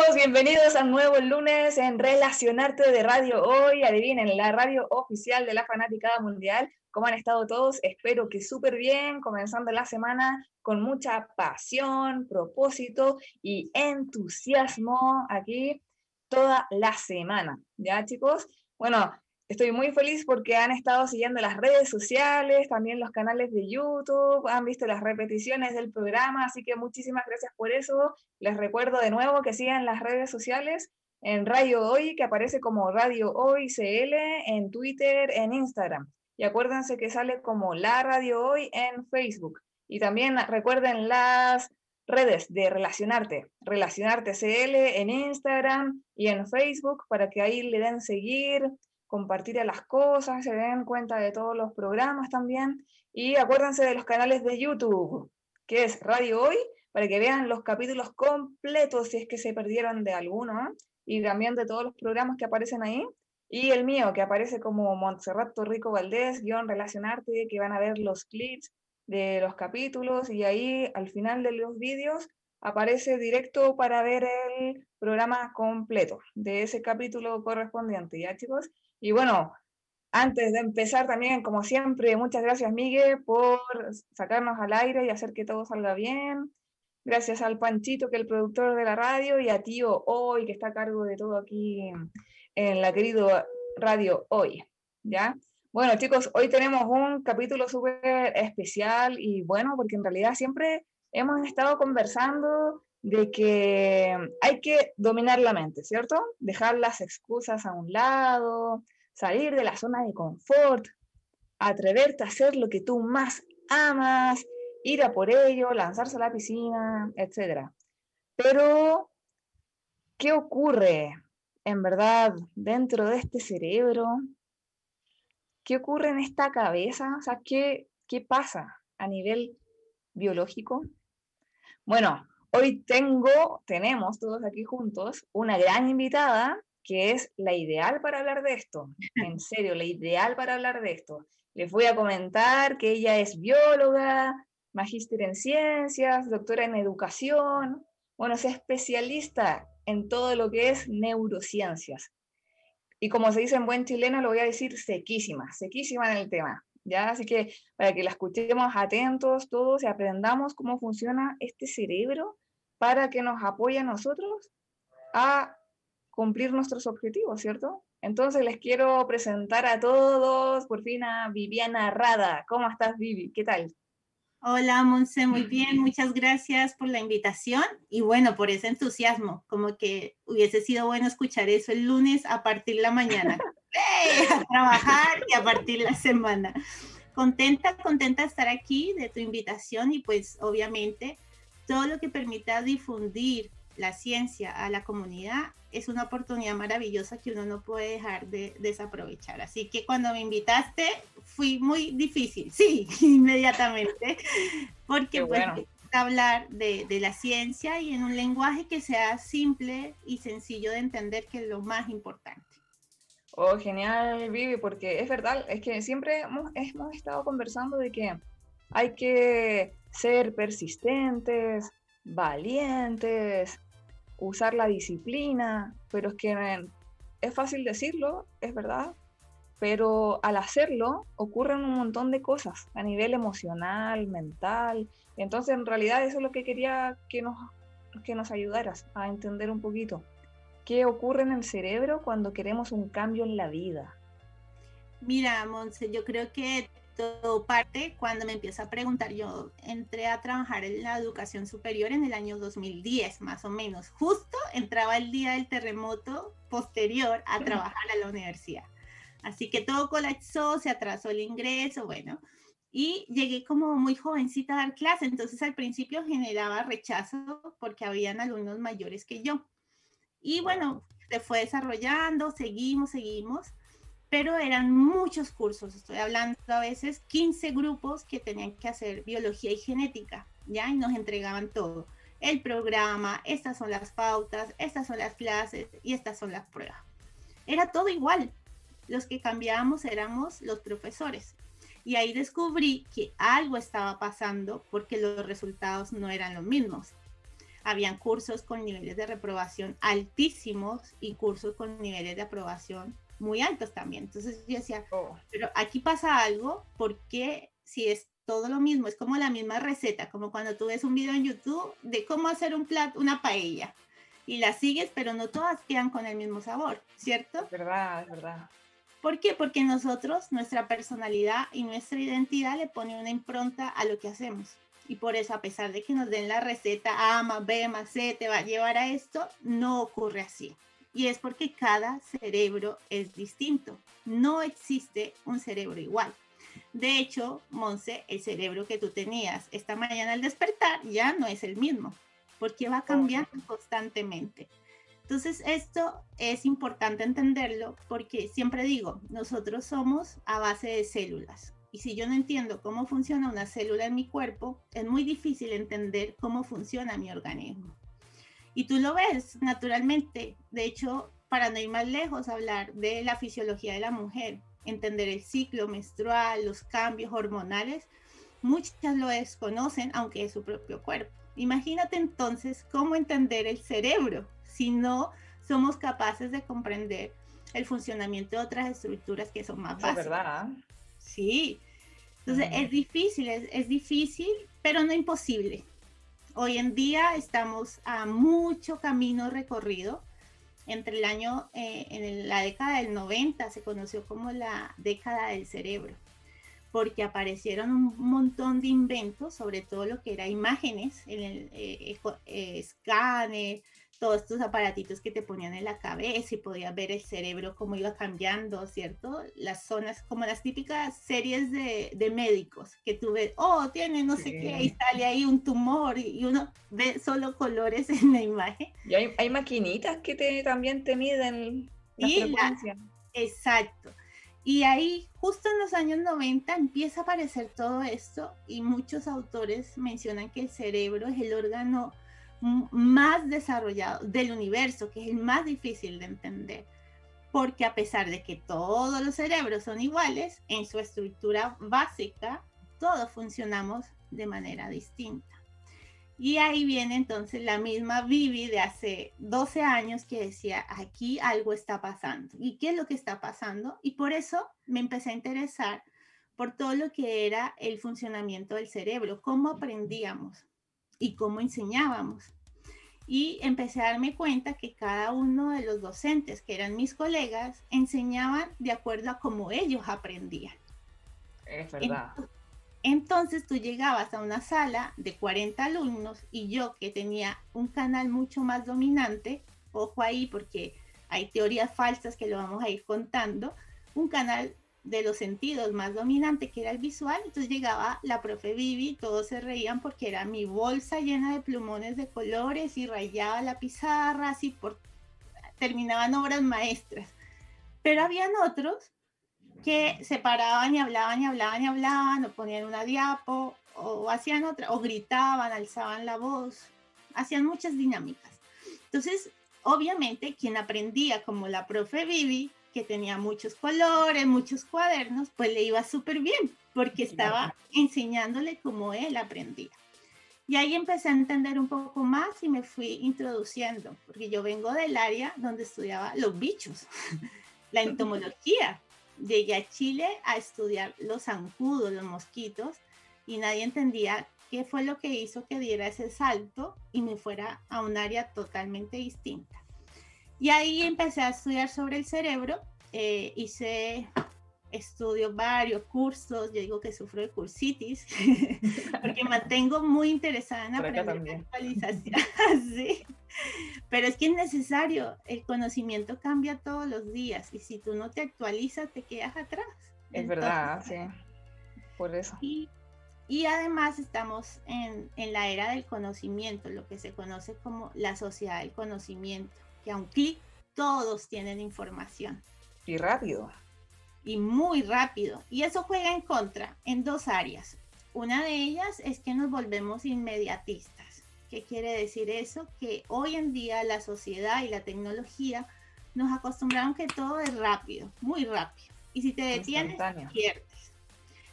Chicos? Bienvenidos a un nuevo lunes en Relacionarte de Radio Hoy. Adivinen, la radio oficial de la Fanaticada Mundial. ¿Cómo han estado todos? Espero que súper bien, comenzando la semana con mucha pasión, propósito y entusiasmo aquí toda la semana. ¿Ya chicos? Bueno, estoy muy feliz porque han estado siguiendo las redes sociales, también los canales de YouTube, han visto las repeticiones del programa, así que muchísimas gracias por eso. Les recuerdo de nuevo que sigan las redes sociales en Radio Hoy, que aparece como Radio Hoy CL, en Twitter, en Instagram. Y acuérdense que sale como La Radio Hoy en Facebook. Y también recuerden las redes de Relacionarte, Relacionarte CL en Instagram y en Facebook para que ahí le den seguir, compartir las cosas, se den cuenta de todos los programas también. Y acuérdense de los canales de YouTube, que es Radio Hoy, para que vean los capítulos completos si es que se perdieron de alguno, y también de todos los programas que aparecen ahí. Y el mío, que aparece como Montserrat Torrico Valdés, guion Relacionarte, que van a ver los clips de los capítulos y ahí al final de los vídeos aparece directo para ver el programa completo de ese capítulo correspondiente, ¿ya chicos? Y bueno, antes de empezar también, como siempre, muchas gracias Miguel por sacarnos al aire y hacer que todo salga bien. Gracias al Panchito, que es el productor de la radio, y a Tío Hoy, que está a cargo de todo aquí en la querida radio hoy, ¿ya? Bueno, chicos, hoy tenemos un capítulo súper especial y bueno, porque en realidad siempre hemos estado conversando de que hay que dominar la mente, ¿cierto? Dejar las excusas a un lado, salir de la zona de confort, atreverte a hacer lo que tú más amas, ir a por ello, lanzarse a la piscina, etc. Pero, ¿qué ocurre en verdad dentro de este cerebro? ¿Qué ocurre en esta cabeza? O sea, ¿qué, qué pasa a nivel biológico? Bueno, hoy tengo, tenemos todos aquí juntos una gran invitada que es la ideal para hablar de esto. En serio, la ideal para hablar de esto. Les voy a comentar que ella es bióloga, magíster en ciencias, doctora en educación, bueno, es especialista en todo lo que es neurociencias. Y como se dice en buen chileno, lo voy a decir sequísima, sequísima en el tema. ¿Ya? Así que para que la escuchemos atentos todos y aprendamos cómo funciona este cerebro para que nos apoye a nosotros a cumplir nuestros objetivos, ¿cierto? Entonces les quiero presentar a todos, por fin a Viviana Rada. ¿Cómo estás, Vivi? ¿Qué tal? Hola, Monse, muy bien, muchas gracias por la invitación y bueno, por ese entusiasmo, como que hubiese sido bueno escuchar eso el lunes a partir de la mañana. A trabajar y a partir de la semana. Contenta, contenta de estar aquí, de tu invitación y pues obviamente todo lo que permita difundir la ciencia a la comunidad es una oportunidad maravillosa que uno no puede dejar de desaprovechar. Así que cuando me invitaste fui muy difícil, sí, inmediatamente, porque pues hablar de, de, la ciencia y en un lenguaje que sea simple y sencillo de entender, que es lo más importante. Oh, genial, Vivi, porque es verdad, es que siempre hemos, hemos estado conversando de que hay que ser persistentes, valientes, usar la disciplina, pero es que es fácil decirlo, es verdad, pero al hacerlo ocurren un montón de cosas a nivel emocional, mental. Entonces, en realidad, eso es lo que quería que nos, que nos ayudaras a entender un poquito. ¿Qué ocurre en el cerebro cuando queremos un cambio en la vida? Mira, Monse, yo creo que todo parte cuando me empiezo a preguntar. Yo entré a trabajar en la educación superior en el año 2010, más o menos. Justo entraba el día del terremoto posterior a trabajar a la universidad. Así que todo colapsó, se atrasó el ingreso, bueno. y llegué como muy jovencita a dar clase, entonces al principio generaba rechazo porque habían alumnos mayores que yo. Y bueno, se fue desarrollando, seguimos, seguimos, pero eran muchos cursos, estoy hablando a veces 15 grupos que tenían que hacer biología y genética, ¿ya? Y nos entregaban todo, el programa, estas son las pautas, estas son las clases y estas son las pruebas. Era todo igual, los que cambiábamos éramos los profesores. Y ahí descubrí que algo estaba pasando porque los resultados no eran los mismos. Habían cursos con niveles de reprobación altísimos y cursos con niveles de aprobación muy altos también. Entonces yo decía, oh. pero aquí pasa algo porque si es todo lo mismo, es como la misma receta, como cuando tú ves un video en YouTube de cómo hacer un plato, una paella, y la sigues, pero no todas quedan con el mismo sabor, ¿cierto? Es verdad, es verdad. ¿Por qué? Porque nosotros, nuestra personalidad y nuestra identidad le pone una impronta a lo que hacemos. Y por eso, a pesar de que nos den la receta A más B más C te va a llevar a esto, no ocurre así. Y es porque cada cerebro es distinto. No existe un cerebro igual. De hecho, Monse, el cerebro que tú tenías esta mañana al despertar ya no es el mismo, porque va cambiando constantemente. Entonces, esto es importante entenderlo porque siempre digo, nosotros somos a base de células. Y si yo no entiendo cómo funciona una célula en mi cuerpo, es muy difícil entender cómo funciona mi organismo. Y tú lo ves naturalmente. De hecho, para no ir más lejos, hablar de la fisiología de la mujer, entender el ciclo menstrual, los cambios hormonales, muchas lo desconocen, aunque es su propio cuerpo. Imagínate entonces cómo entender el cerebro si no somos capaces de comprender el funcionamiento de otras estructuras que son más básicas. Es verdad. Sí. Entonces es difícil, es, difícil, pero no imposible. Hoy en día estamos a mucho camino recorrido. Entre el año, eh, en la década del 90 se conoció como la década del cerebro, porque aparecieron un montón de inventos, sobre todo lo que era imágenes, en el eh, eh, escáner, todos estos aparatitos que te ponían en la cabeza y podías ver el cerebro cómo iba cambiando, ¿cierto? Las zonas, como las típicas series de, de médicos, que tú ves, oh, tiene no sé qué, y sale ahí un tumor y uno ve solo colores en la imagen. Y hay, hay maquinitas que te, también te miden la frecuencia. exacto. Y ahí, justo en los años 90, empieza a aparecer todo esto y muchos autores mencionan que el cerebro es el órgano más desarrollado del universo, que es el más difícil de entender. Porque a pesar de que todos los cerebros son iguales, en su estructura básica, todos funcionamos de manera distinta. Y ahí viene entonces la misma Vivi de hace 12 años que decía, aquí algo está pasando. ¿Y qué es lo que está pasando? Y por eso me empecé a interesar por todo lo que era el funcionamiento del cerebro, cómo aprendíamos, y cómo enseñábamos. Y empecé a darme cuenta que cada uno de los docentes, que eran mis colegas, enseñaban de acuerdo a cómo ellos aprendían. Es verdad. Entonces tú llegabas a una sala de 40 alumnos y yo que tenía un canal mucho más dominante, ojo ahí porque hay teorías falsas que lo vamos a ir contando, un canal de los sentidos más dominante que era el visual, entonces llegaba la profe Vivi, todos se reían porque era mi bolsa llena de plumones de colores y rayaba la pizarra, así por terminaban obras maestras. Pero habían otros que se paraban y hablaban y hablaban y hablaban, o ponían una diapo, o hacían otra, o gritaban, alzaban la voz, hacían muchas dinámicas. Entonces, obviamente, quien aprendía como la profe Vivi, que tenía muchos colores, muchos cuadernos, pues le iba súper bien, porque estaba enseñándole cómo él aprendía. Y ahí empecé a entender un poco más y me fui introduciendo, porque yo vengo del área donde estudiaba los bichos, la entomología. Llegué a Chile a estudiar los zancudos, los mosquitos, y nadie entendía qué fue lo que hizo que diera ese salto y me fuera a un área totalmente distinta. Y ahí empecé a estudiar sobre el cerebro, eh, hice estudio varios cursos, yo digo que sufro de cursitis, porque me mantengo muy interesada en aprender actualización. sí. Pero es que es necesario, el conocimiento cambia todos los días y si tú no te actualizas te quedas atrás. Es verdad, sí. Por eso. Y, y además estamos en, en, la era del conocimiento, lo que se conoce como la sociedad del conocimiento, que a un clic todos tienen información. Y rápido. Y muy rápido. Y eso juega en contra en dos áreas. Una de ellas es que nos volvemos inmediatistas. ¿Qué quiere decir eso? Que hoy en día la sociedad y la tecnología nos acostumbraron que todo es rápido, muy rápido. Y si te detienes, pierdes.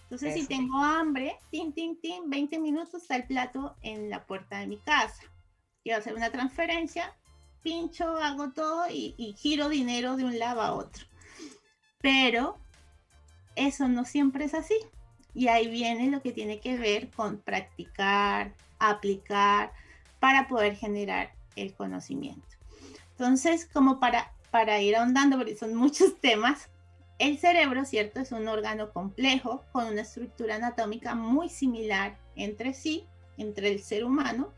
Entonces, si tengo hambre, tin, tin, tin, 20 minutos está el plato en la puerta de mi casa. Quiero hacer una transferencia, pincho, hago todo y, giro dinero de un lado a otro. Pero eso no siempre es así. Y ahí viene lo que tiene que ver con practicar, aplicar, para poder generar el conocimiento. Entonces, como para, para ir ahondando, porque son muchos temas, el cerebro, ¿cierto? Es un órgano complejo con una estructura anatómica muy similar entre sí, entre el ser humano,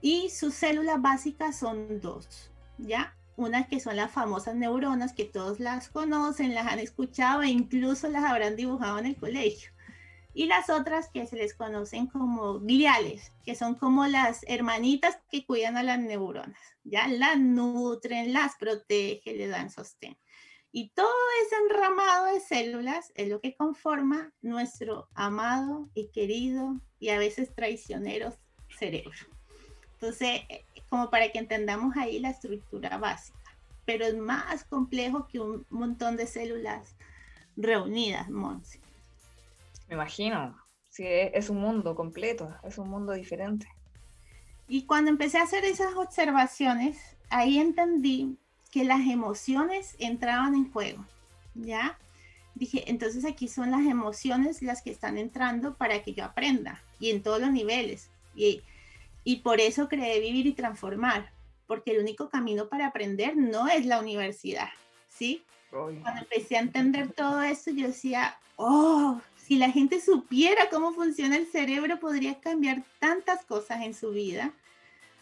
y sus células básicas son dos, ¿ya? Unas que son las famosas neuronas, que todos las conocen, las han escuchado e incluso las habrán dibujado en el colegio. Y las otras que se les conocen como gliales, que son como las hermanitas que cuidan a las neuronas, ¿ya? Las nutren, las protegen, le dan sostén. Y todo ese enramado de células es lo que conforma nuestro amado y querido y a veces traicionero cerebro. Entonces, eh, como para que entendamos ahí la estructura básica, pero es más complejo que un montón de células reunidas, Monse. Me imagino, sí, es un mundo completo, es un mundo diferente. Y cuando empecé a hacer esas observaciones, ahí entendí que las emociones entraban en juego, ¿ya? Dije, entonces aquí son las emociones las que están entrando para que yo aprenda, y en todos los niveles. Y, y por eso creé Vivir y Transformar, porque el único camino para aprender no es la universidad, ¿sí? Cuando empecé a entender todo esto, yo decía, oh, si la gente supiera cómo funciona el cerebro, podría cambiar tantas cosas en su vida,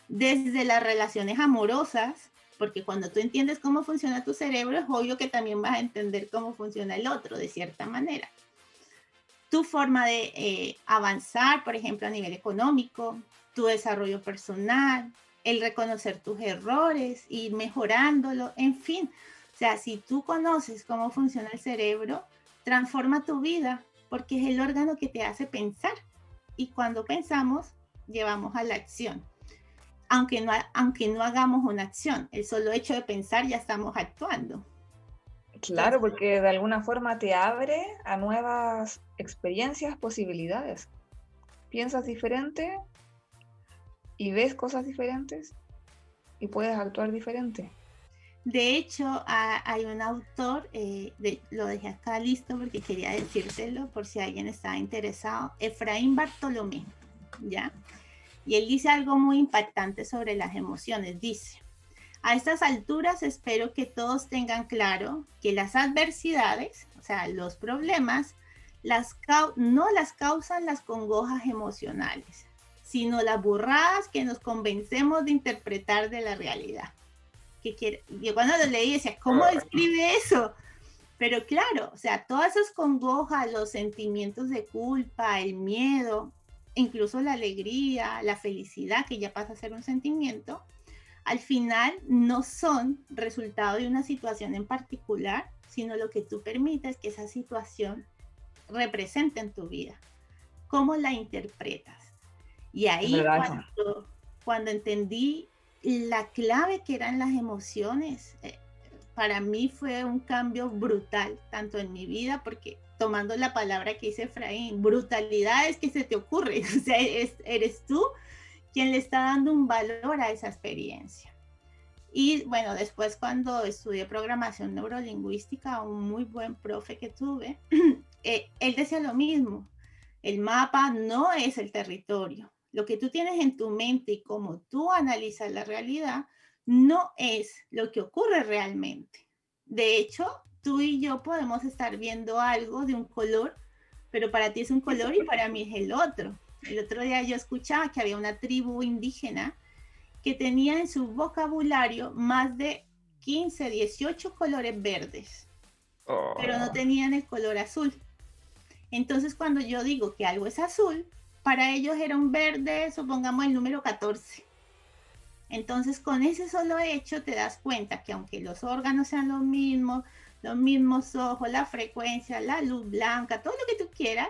desde las relaciones amorosas, porque cuando tú entiendes cómo funciona tu cerebro, es obvio que también vas a entender cómo funciona el otro, de cierta manera. Tu forma de eh, avanzar, por ejemplo, a nivel económico, tu desarrollo personal, el reconocer tus errores, ir mejorándolo, en fin. O sea, si tú conoces cómo funciona el cerebro, transforma tu vida, porque es el órgano que te hace pensar. Y cuando pensamos, llevamos a la acción aunque no, aunque no hagamos una acción. El solo hecho de pensar ya estamos actuando. Claro, porque de alguna forma te abre a nuevas experiencias, posibilidades. Piensas diferente y ves cosas diferentes y puedes actuar diferente. De hecho, hay un autor, eh, lo dejé acá listo porque quería decírtelo por si alguien estaba interesado, Efraín Bartolomé, ¿ya? Y él dice algo muy impactante sobre las emociones. Dice, a estas alturas espero que todos tengan claro que las adversidades, o sea, los problemas, las no las causan las congojas emocionales, sino las burradas que nos convencemos de interpretar de la realidad. Que quiere, yo cuando lo leí decía, ¿cómo describe eso? Pero claro, o sea, todas esas congojas, los sentimientos de culpa, el miedo, incluso la alegría, la felicidad, que ya pasa a ser un sentimiento, al final no son resultado de una situación en particular, sino lo que tú permites que esa situación represente en tu vida. ¿Cómo la interpretas? Y ahí cuando, cuando, entendí la clave que eran las emociones, eh, para mí fue un cambio brutal, tanto en mi vida, porque tomando la palabra que dice Efraín, brutalidad es que se te ocurre, o sea, eres tú quien le está dando un valor a esa experiencia. Y bueno, después cuando estudié programación neurolingüística, un muy buen profe que tuve, eh, él decía lo mismo, el mapa no es el territorio. Lo que tú tienes en tu mente y cómo tú analizas la realidad no es lo que ocurre realmente. De hecho, tú y yo podemos estar viendo algo de un color, pero para ti es un color y para mí es el otro. El otro día yo escuchaba que había una tribu indígena que tenía en su vocabulario más de 15, 18 colores verdes, pero no oh. tenían el color azul. Entonces, cuando yo digo que algo es azul, para ellos era un verde, supongamos el número 14. Entonces, con ese solo hecho te das cuenta que aunque los órganos sean los mismos, los mismos ojos, la frecuencia, la luz blanca, todo lo que tú quieras,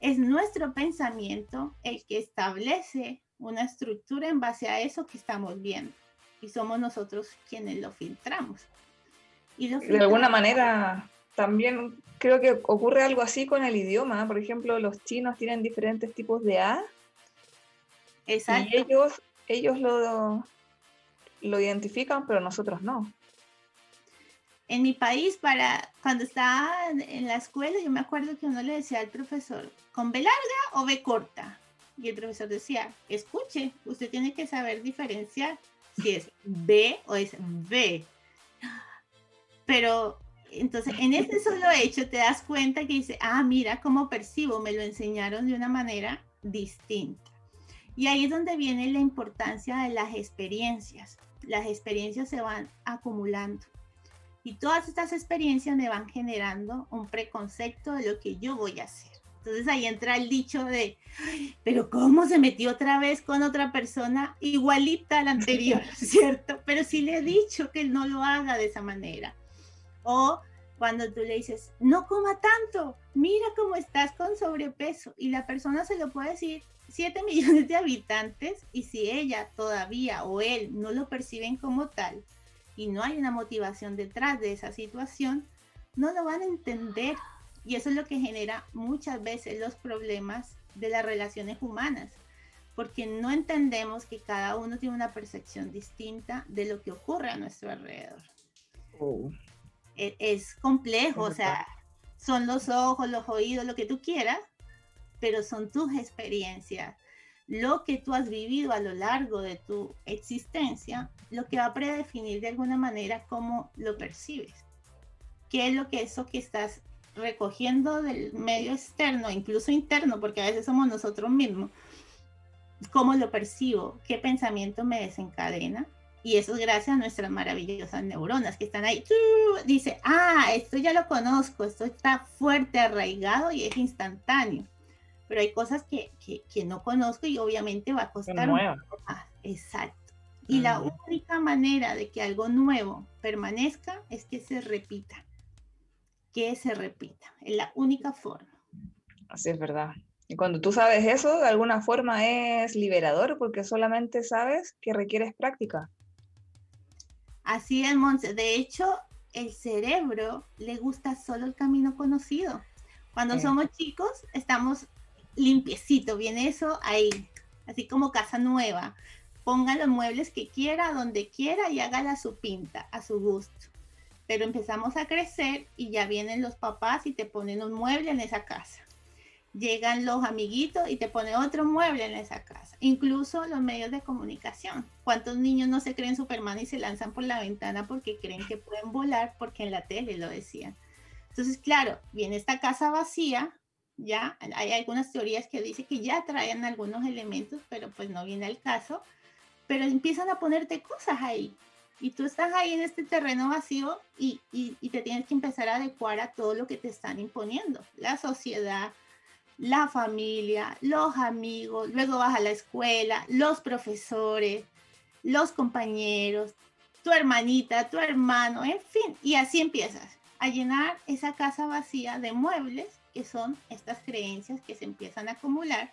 es nuestro pensamiento el que establece una estructura en base a eso que estamos viendo. Y somos nosotros quienes lo filtramos. Y De alguna manera, también creo que ocurre algo así con el idioma. Por ejemplo, los chinos tienen diferentes tipos de A. Exacto. Y ellos, ellos lo, lo identifican, pero nosotros no. En mi país, para cuando estaba en la escuela, yo me acuerdo que uno le decía al profesor, ¿con B larga o B corta? Y el profesor decía, escuche, usted tiene que saber diferenciar si es B o es B. Pero entonces, en este solo hecho te das cuenta que dice, ah, mira cómo percibo, me lo enseñaron de una manera distinta. Y ahí es donde viene la importancia de las experiencias. Las experiencias se van acumulando. Y todas estas experiencias me van generando un preconcepto de lo que yo voy a hacer. Entonces ahí entra el dicho de, pero ¿cómo se metió otra vez con otra persona igualita a la anterior, ¿cierto? Pero sí le he dicho que no lo haga de esa manera. O cuando tú le dices, no coma tanto, mira cómo estás con sobrepeso. Y la persona se lo puede decir 7 millones de habitantes y si ella todavía o él no lo perciben como tal y no hay una motivación detrás de esa situación, no lo van a entender. Y eso es lo que genera muchas veces los problemas de las relaciones humanas, porque no entendemos que cada uno tiene una percepción distinta de lo que ocurre a nuestro alrededor. Oh. E, es, complejo, o sea, son los ojos, los oídos, lo que tú quieras, pero son tus experiencias, lo que tú has vivido a lo largo de tu existencia, lo que va a predefinir de alguna manera cómo lo percibes. ¿Qué es lo que eso que estás recogiendo del medio externo, incluso interno, porque a veces somos nosotros mismos? ¿Cómo lo percibo? ¿Qué pensamiento me desencadena? Y eso es gracias a nuestras maravillosas neuronas que están ahí. Dice, ah, esto ya lo conozco, esto está fuerte, arraigado y es instantáneo. Pero hay cosas que, que, no conozco y obviamente va a costar. Exacto. Y la única manera de que algo nuevo permanezca es que se repita. Que se repita. Es la única forma. Así es verdad. Y cuando tú sabes eso, de alguna forma es liberador porque solamente sabes que requieres práctica. Así es, Monse. De hecho, el cerebro le gusta solo el camino conocido. Cuando somos chicos, estamos limpiecito, viene eso ahí, así como casa nueva. Ponga los muebles que quiera, donde quiera y hágala a su pinta, a su gusto. Pero empezamos a crecer y ya vienen los papás y te ponen un mueble en esa casa llegan los amiguitos y te pone otro mueble en esa casa. Incluso los medios de comunicación. ¿Cuántos niños no se creen Superman y se lanzan por la ventana porque creen que pueden volar porque en la tele lo decían? Entonces, claro, viene esta casa vacía, ya hay algunas teorías que dicen que ya traen algunos elementos, pero pues no viene al caso, pero empiezan a ponerte cosas ahí. Y tú estás ahí en este terreno vacío y, y, y te tienes que empezar a adecuar a todo lo que te están imponiendo. La sociedad, la familia, los amigos, luego vas a la escuela, los profesores, los compañeros, tu hermanita, tu hermano, en fin, y así empiezas a llenar esa casa vacía de muebles que son estas creencias que se empiezan a acumular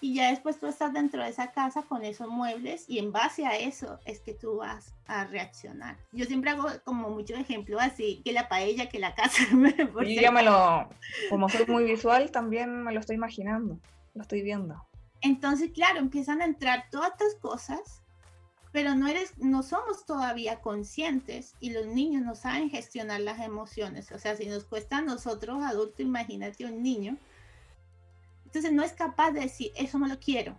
y ya después tú estás dentro de esa casa con esos muebles y en base a eso es que tú vas a reaccionar. Yo siempre hago como mucho ejemplo así, que la paella, que la casa. y ya me lo, como soy muy visual, también me lo estoy imaginando, lo estoy viendo. Entonces, claro, empiezan a entrar todas estas cosas, pero no, eres, no somos todavía conscientes y los niños no saben gestionar las emociones. O sea, si nos cuesta a nosotros, adultos, imagínate un niño entonces no es capaz de decir, eso no lo quiero.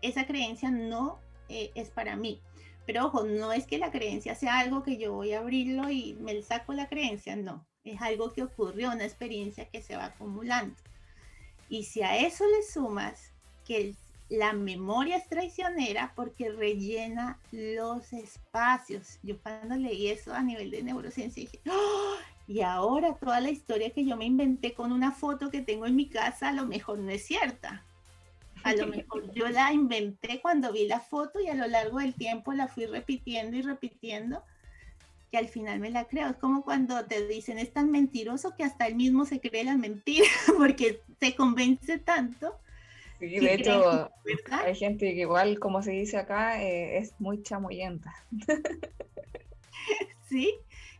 Esa creencia no eh, es para mí. Pero ojo, no es que la creencia sea algo que yo voy a abrirlo y me saco la creencia, no. Es algo que ocurrió, una experiencia que se va acumulando. Y si a eso le sumas que la memoria es traicionera porque rellena los espacios. Yo cuando leí eso a nivel de neurociencia dije, ¡Oh! Y ahora toda la historia que yo me inventé con una foto que tengo en mi casa a lo mejor no es cierta. A lo mejor yo la inventé cuando vi la foto y a lo largo del tiempo la fui repitiendo y repitiendo que al final me la creo. Es como cuando te dicen es tan mentiroso que hasta él mismo se cree la mentira porque se convence tanto. Sí, de hecho, hay gente que igual, como se dice acá, eh, es muy chamoyenta. sí,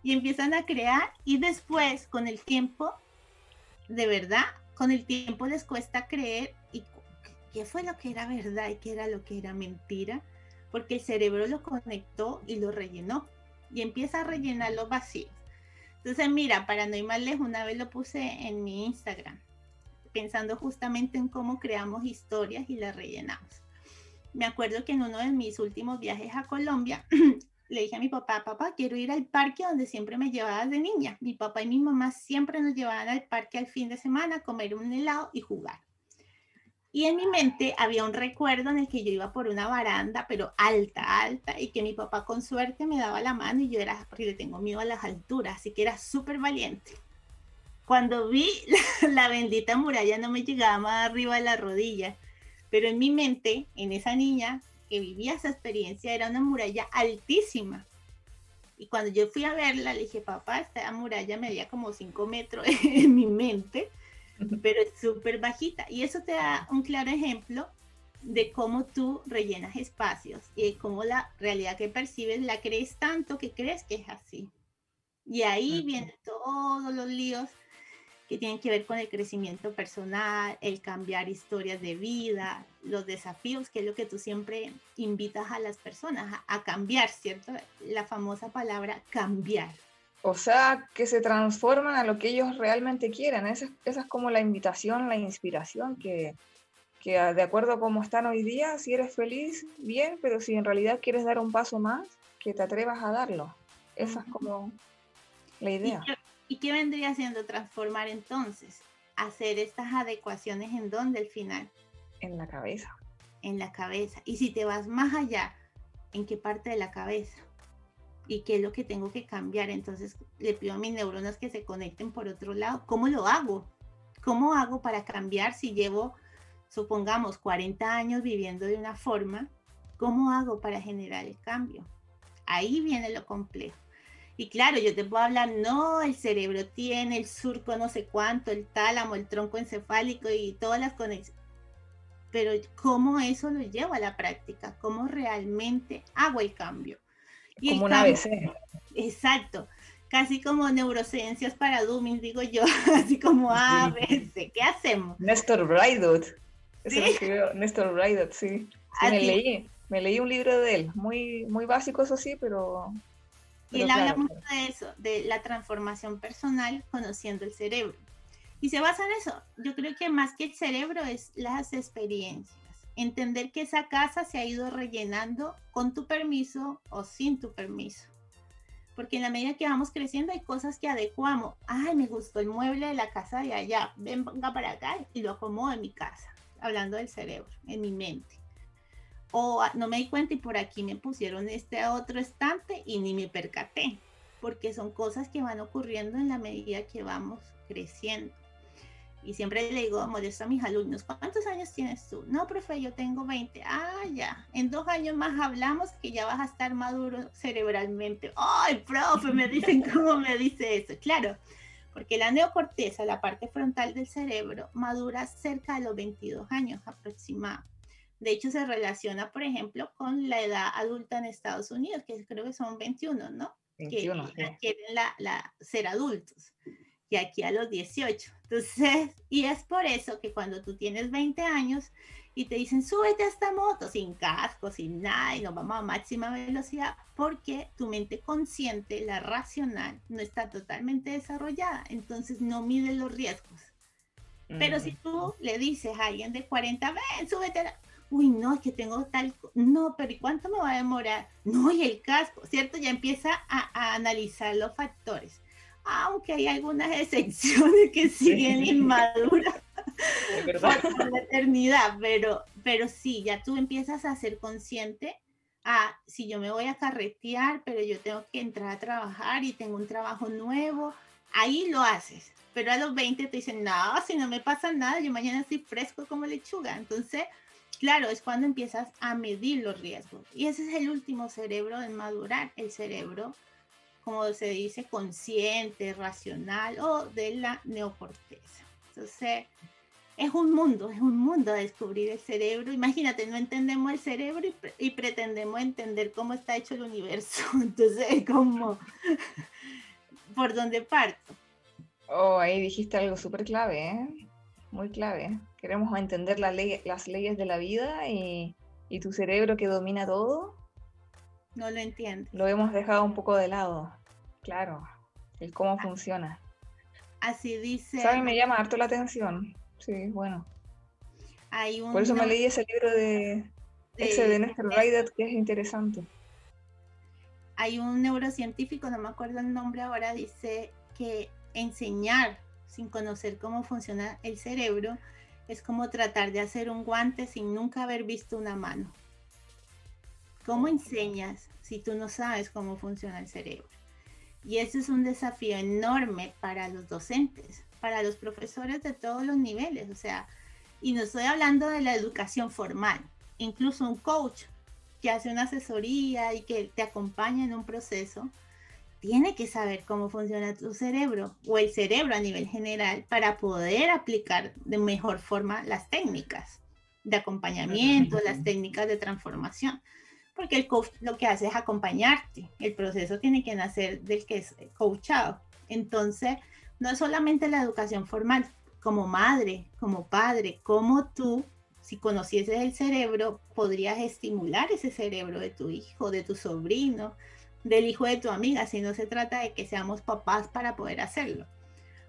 y empiezan a crear y después con el tiempo, de verdad, con el tiempo les cuesta creer y qué fue lo que era verdad y qué era lo que era mentira, porque el cerebro lo conectó y lo rellenó y empieza a rellenar los vacíos. Entonces, mira, para no ir más lejos, una vez lo puse en mi Instagram, pensando justamente en cómo creamos historias y las rellenamos. Me acuerdo que en uno de mis últimos viajes a Colombia, le dije a mi papá, papá, quiero ir al parque donde siempre me llevabas de niña. Mi papá y mi mamá siempre nos llevaban al parque al fin de semana a comer un helado y jugar. Y en mi mente había un recuerdo en el que yo iba por una baranda, pero alta, alta, y que mi papá con suerte me daba la mano y yo era, porque le tengo miedo a las alturas, así que era súper valiente. Cuando vi la, la, bendita muralla no me llegaba más arriba de la rodilla, pero en mi mente, en esa niña, que vivía esa experiencia era una muralla altísima. Y cuando yo fui a verla, le dije, papá, esta muralla medía como 5 metros en mi mente, pero es súper bajita. Y eso te da un claro ejemplo de cómo tú rellenas espacios y de cómo la realidad que percibes la crees tanto que crees que es así. Y ahí vienen todos los líos que tienen que ver con el crecimiento personal, el cambiar historias de vida, los desafíos, que es lo que tú siempre invitas a las personas a, cambiar, ¿cierto? La famosa palabra cambiar. O sea, que se transforman a lo que ellos realmente quieren. Esa, esa es como la invitación, la inspiración, que, que de acuerdo a cómo están hoy día, si eres feliz, bien, pero si en realidad quieres dar un paso más, que te atrevas a darlo. Esa es como la idea. ¿Y qué vendría siendo transformar entonces? Hacer estas adecuaciones en dónde al final? En la cabeza. En la cabeza. Y si te vas más allá, ¿en qué parte de la cabeza? ¿Y qué es lo que tengo que cambiar? Entonces le pido a mis neuronas que se conecten por otro lado. ¿Cómo lo hago? ¿Cómo hago para cambiar si llevo, supongamos, 40 años viviendo de una forma? ¿Cómo hago para generar el cambio? Ahí viene lo complejo. Y claro, yo te puedo hablar, no, el cerebro tiene el surco no sé cuánto, el tálamo, el tronco encefálico y todas las conexiones. Pero ¿cómo eso lo llevo a la práctica? ¿Cómo realmente hago el cambio? como una ABC. Exacto. Casi como neurociencias para Dummies, digo yo, así como ABC. ¿Qué hacemos? Néstor Braidot. ¿Sí? Néstor Braidot, sí. sí me leí, me leí un libro de él, muy, muy básico eso sí, pero y él habla mucho de eso, de la transformación personal conociendo el cerebro. Y se basa en eso. Yo creo que más que el cerebro es las experiencias. Entender que esa casa se ha ido rellenando con tu permiso o sin tu permiso. Porque en la medida que vamos creciendo hay cosas que adecuamos. Ay, me gustó el mueble de la casa de allá. Venga para acá y lo acomodo en mi casa. Hablando del cerebro, en mi mente o ah, no me di cuenta y por aquí me pusieron este otro estante y ni me percaté, porque son cosas que van ocurriendo en la medida que vamos creciendo. Y siempre le digo, modesto a mis alumnos, ¿cuántos años tienes tú? No, profe, yo tengo 20. Ah, ya, en dos años más hablamos que ya vas a estar maduro cerebralmente. Ay, profe, me dicen cómo me dice eso. Claro, porque la neocorteza, la parte frontal del cerebro, madura cerca de los 22 años aproximadamente. De hecho, se relaciona, por ejemplo, con la edad adulta en Estados Unidos, que creo que son 21, ¿no? 21, que quieren la, ser adultos. Y aquí a los 18. Entonces, y es por eso que cuando tú tienes 20 años y te dicen, súbete a esta moto sin casco, sin nada, y nos vamos a máxima velocidad, porque tu mente consciente, la racional, no está totalmente desarrollada. Entonces, no mide los riesgos. Pero si tú le dices a alguien de 40, ven, súbete a la uy, no, es que tengo tal, no, pero ¿y cuánto me va a demorar? No, y el casco, ¿cierto? Ya empieza a, analizar los factores. Aunque hay algunas excepciones que siguen inmaduras por la eternidad, pero, pero sí, ya tú empiezas a ser consciente a si yo me voy a carretear, pero yo tengo que entrar a trabajar y tengo un trabajo nuevo, ahí lo haces. Pero a los 20 te dicen, no, si no me pasa nada, yo mañana estoy fresco como lechuga. Entonces, claro, es cuando empiezas a medir los riesgos. Y ese es el último cerebro en madurar, el cerebro, como se dice, consciente, racional o de la neocorteza. Entonces, es un mundo, es un mundo a descubrir el cerebro. Imagínate, no entendemos el cerebro y, pretendemos entender cómo está hecho el universo. Entonces, es como, ¿por dónde parto? Oh, ahí dijiste algo súper clave, ¿eh? Muy clave. Queremos entender las leyes de la vida y, y tu cerebro que domina todo. No lo entiendo. Lo hemos dejado un poco de lado. Claro, el cómo funciona. Así dice. ¿Sabes? Me llama harto la atención. Sí, bueno. Por eso me leí ese libro de, ese de Néstor Ryder que es interesante. Hay un neurocientífico, no me acuerdo el nombre ahora, dice que enseñar sin conocer cómo funciona el cerebro es como tratar de hacer un guante sin nunca haber visto una mano. ¿Cómo enseñas si tú no sabes cómo funciona el cerebro? Y ese es un desafío enorme para los docentes, para los profesores de todos los niveles, o sea, y no estoy hablando de la educación formal, incluso un coach que hace una asesoría y que te acompaña en un proceso, tiene que saber cómo funciona tu cerebro o el cerebro a nivel general para poder aplicar de mejor forma las técnicas de acompañamiento, las técnicas de transformación. Porque el coach lo que hace es acompañarte. El proceso tiene que nacer del que es coachado. Entonces, no es solamente la educación formal, como madre, como padre, como tú, si conocieses el cerebro, podrías estimular ese cerebro de tu hijo, de tu sobrino, del hijo de tu amiga, si no se trata de que seamos papás para poder hacerlo.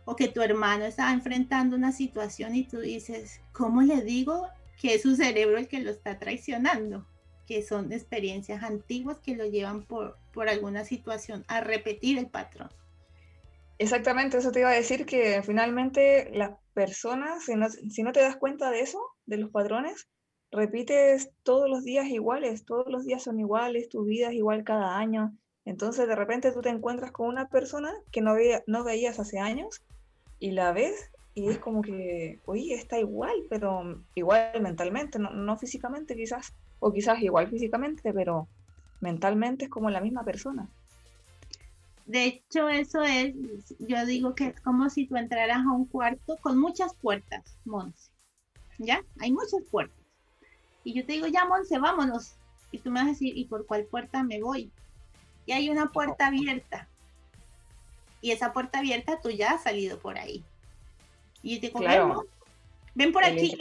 O que tu hermano está enfrentando una situación y tú dices, ¿cómo le digo que es su cerebro el que lo está traicionando? Que son experiencias antiguas que lo llevan por, por alguna situación a repetir el patrón. Exactamente, eso te iba a decir que finalmente las personas, si no, si no te das cuenta de eso, de los patrones, repites todos los días iguales, todos los días son iguales, tu vida es igual cada año. Entonces de repente tú te encuentras con una persona que no, veía, no veías hace años y la ves y es como que, oye, está igual, pero igual mentalmente, no, no físicamente quizás, o quizás igual físicamente, pero mentalmente es como la misma persona. De hecho, eso es, yo digo que es como si tú entraras a un cuarto con muchas puertas, Monse. ¿Ya? Hay muchas puertas. Y yo te digo, ya, Monse, vámonos. Y tú me vas a decir, ¿y por cuál puerta me voy? Y hay una puerta abierta. Y esa puerta abierta tú ya has salido por ahí. Y te digo, ven por aquí.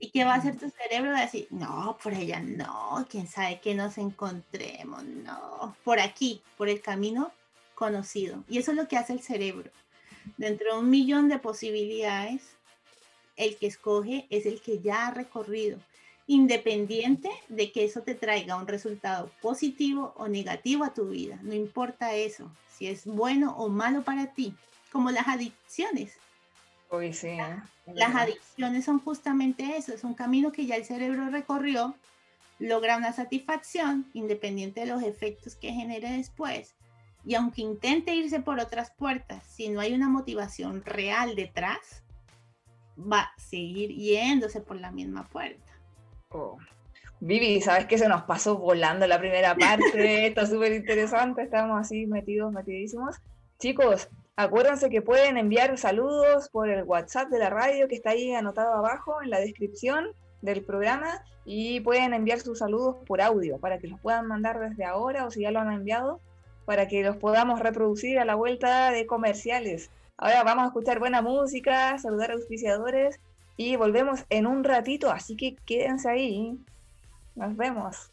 ¿Y qué va a hacer tu cerebro? De decir, no, por allá no, quién sabe que nos encontremos, no, por aquí, por el camino conocido. Y eso es lo que hace el cerebro. Dentro de un millón de posibilidades, el que escoge es el que ya ha recorrido, independiente de que eso te traiga un resultado positivo o negativo a tu vida. No importa eso, si es bueno o malo para ti, como las adicciones sí. ¿eh? Las adicciones son justamente eso, es un camino que ya el cerebro recorrió, logra una satisfacción independiente de los efectos que genere después. Y aunque intente irse por otras puertas, si no hay una motivación real detrás, va a seguir yéndose por la misma puerta. Oh. Vivi, ¿sabes qué se nos pasó volando la primera parte? Está súper interesante, estamos así metidos, metidísimos. Chicos, Acuérdense que pueden enviar saludos por el WhatsApp de la radio que está ahí anotado abajo en la descripción del programa y pueden enviar sus saludos por audio para que los puedan mandar desde ahora o si ya lo han enviado para que los podamos reproducir a la vuelta de comerciales. Ahora vamos a escuchar buena música, saludar a auspiciadores y volvemos en un ratito, así que quédense ahí. Nos vemos.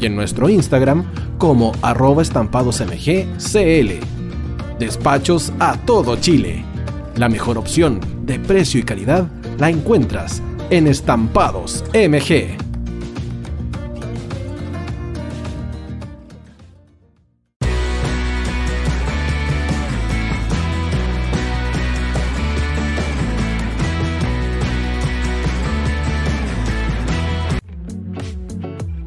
y en nuestro Instagram como arroba estampadosmgcl. Despachos a todo Chile. La mejor opción de precio y calidad la encuentras en Estampados MG.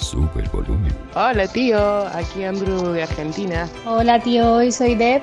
sube el volumen. Hola tío, aquí Andrew de Argentina. Hola tío, hoy soy Deb.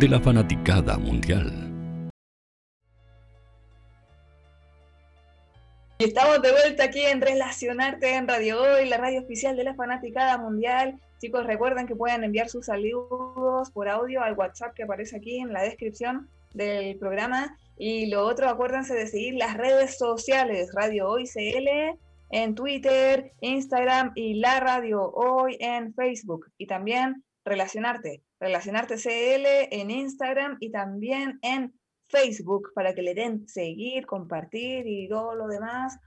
de la fanaticada mundial. Estamos de vuelta aquí en Relacionarte en Radio Hoy, la radio oficial de la fanaticada mundial. Chicos, recuerden que pueden enviar sus saludos por audio al WhatsApp que aparece aquí en la descripción del programa. Y lo otro, acuérdense de seguir las redes sociales, Radio Hoy CL en Twitter, Instagram y la Radio Hoy en Facebook. Y también relacionarte, relacionarte CL en Instagram y también en Facebook para que le den seguir, compartir y todo lo demás.